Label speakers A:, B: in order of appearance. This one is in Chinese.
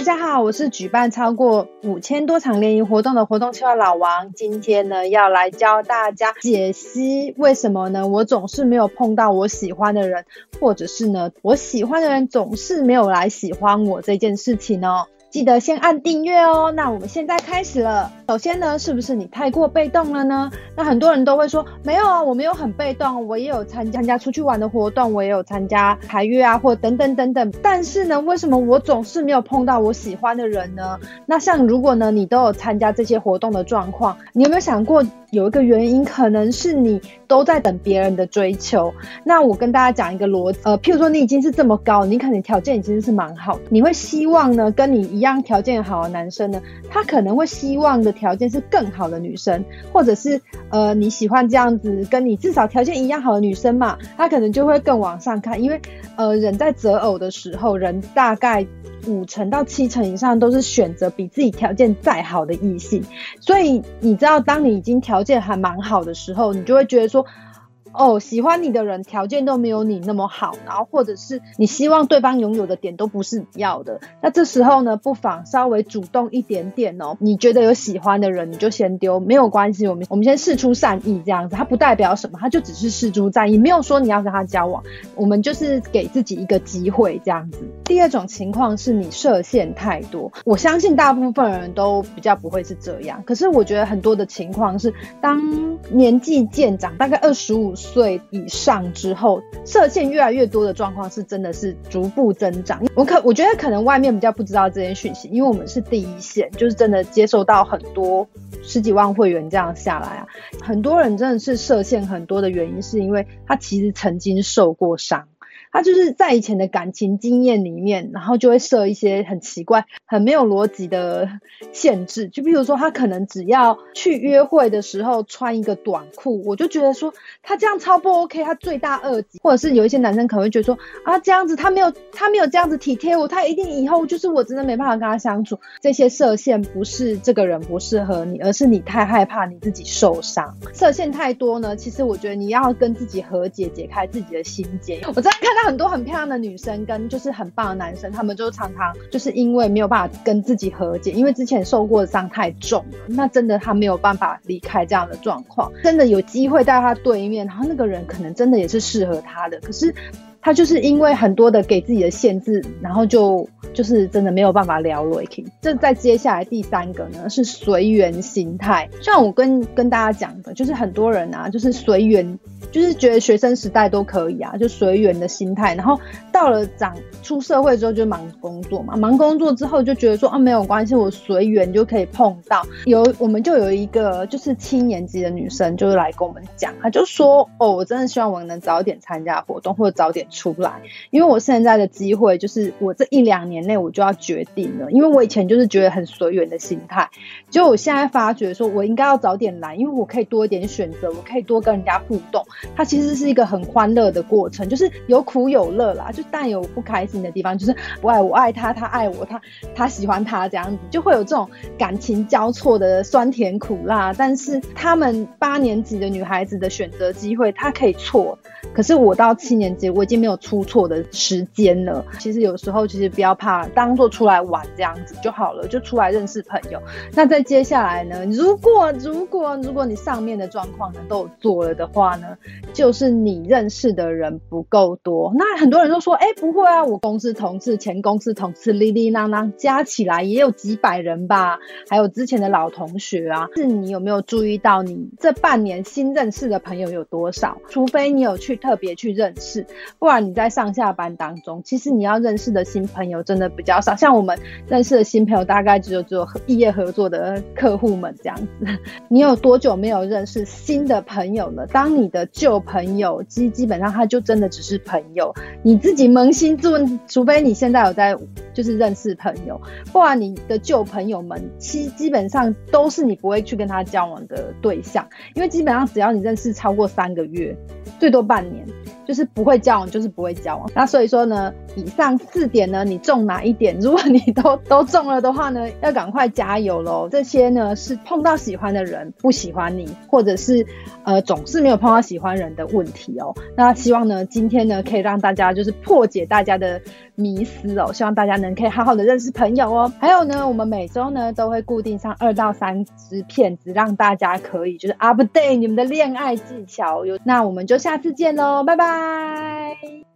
A: 大家好，我是举办超过五千多场联谊活动的活动策划老王。今天呢，要来教大家解析为什么呢？我总是没有碰到我喜欢的人，或者是呢，我喜欢的人总是没有来喜欢我这件事情呢。记得先按订阅哦。那我们现在开始了。首先呢，是不是你太过被动了呢？那很多人都会说，没有啊，我没有很被动，我也有参参加出去玩的活动，我也有参加排约啊，或等等等等。但是呢，为什么我总是没有碰到我喜欢的人呢？那像如果呢，你都有参加这些活动的状况，你有没有想过？有一个原因，可能是你都在等别人的追求。那我跟大家讲一个逻，呃，譬如说你已经是这么高，你可能条件已经是蛮好，你会希望呢，跟你一一样条件好的男生呢，他可能会希望的条件是更好的女生，或者是呃你喜欢这样子跟你至少条件一样好的女生嘛，他可能就会更往上看，因为呃人在择偶的时候，人大概。五成到七成以上都是选择比自己条件再好的异性，所以你知道，当你已经条件还蛮好的时候，你就会觉得说。哦，喜欢你的人条件都没有你那么好，然后或者是你希望对方拥有的点都不是你要的，那这时候呢，不妨稍微主动一点点哦。你觉得有喜欢的人，你就先丢，没有关系。我们我们先试出善意这样子，它不代表什么，它就只是试出善意，没有说你要跟他交往，我们就是给自己一个机会这样子。第二种情况是你设限太多，我相信大部分人都比较不会是这样，可是我觉得很多的情况是，当年纪渐长，大概二十五。岁以上之后，射线越来越多的状况是真的是逐步增长。我可我觉得可能外面比较不知道这件讯息，因为我们是第一线，就是真的接受到很多十几万会员这样下来啊，很多人真的是射线很多的原因，是因为他其实曾经受过伤。他就是在以前的感情经验里面，然后就会设一些很奇怪、很没有逻辑的限制。就比如说，他可能只要去约会的时候穿一个短裤，我就觉得说他这样超不 OK，他罪大恶极。或者是有一些男生可能会觉得说啊，这样子他没有他没有这样子体贴我，他一定以后就是我真的没办法跟他相处。这些设限不是这个人不适合你，而是你太害怕你自己受伤。设限太多呢，其实我觉得你要跟自己和解，解开自己的心结。我在看到。很多很漂亮的女生跟就是很棒的男生，他们就常常就是因为没有办法跟自己和解，因为之前受过的伤太重了，那真的他没有办法离开这样的状况。真的有机会在他对面，然后那个人可能真的也是适合他的，可是他就是因为很多的给自己的限制，然后就就是真的没有办法聊 r o k i n 这在接下来第三个呢是随缘心态，像我跟跟大家讲的，就是很多人啊，就是随缘。就是觉得学生时代都可以啊，就随缘的心态。然后到了长出社会之后就忙工作嘛，忙工作之后就觉得说啊没有关系，我随缘就可以碰到。有我们就有一个就是七年级的女生，就是来跟我们讲，她就说哦，我真的希望我能早点参加活动或者早点出来，因为我现在的机会就是我这一两年内我就要决定了，因为我以前就是觉得很随缘的心态，就我现在发觉说我应该要早点来，因为我可以多一点选择，我可以多跟人家互动。它其实是一个很欢乐的过程，就是有苦有乐啦，就但有不开心的地方，就是不爱我爱他，他爱我，他他喜欢他这样子，就会有这种感情交错的酸甜苦辣。但是他们八年级的女孩子的选择机会，她可以错，可是我到七年级，我已经没有出错的时间了。其实有时候其实不要怕，当做出来玩这样子就好了，就出来认识朋友。那在接下来呢，如果如果如果你上面的状况呢都有做了的话呢？就是你认识的人不够多，那很多人都说，哎，不会啊，我公司同事、前公司同事，哩哩啷啷加起来也有几百人吧，还有之前的老同学啊。是你有没有注意到，你这半年新认识的朋友有多少？除非你有去特别去认识，不你在上下班当中，其实你要认识的新朋友真的比较少。像我们认识的新朋友，大概只有只有毕业合作的客户们这样子。你有多久没有认识新的朋友了？当你的旧朋友基基本上他就真的只是朋友，你自己扪心自问，除非你现在有在就是认识朋友，不然你的旧朋友们基基本上都是你不会去跟他交往的对象，因为基本上只要你认识超过三个月，最多半年。就是不会交往，就是不会交往。那所以说呢，以上四点呢，你中哪一点？如果你都都中了的话呢，要赶快加油喽！这些呢是碰到喜欢的人不喜欢你，或者是呃总是没有碰到喜欢人的问题哦。那希望呢今天呢可以让大家就是破解大家的迷思哦，希望大家能可以好好的认识朋友哦。还有呢，我们每周呢都会固定上二到三支片子，让大家可以就是 update 你们的恋爱技巧。有那我们就下次见喽，拜拜。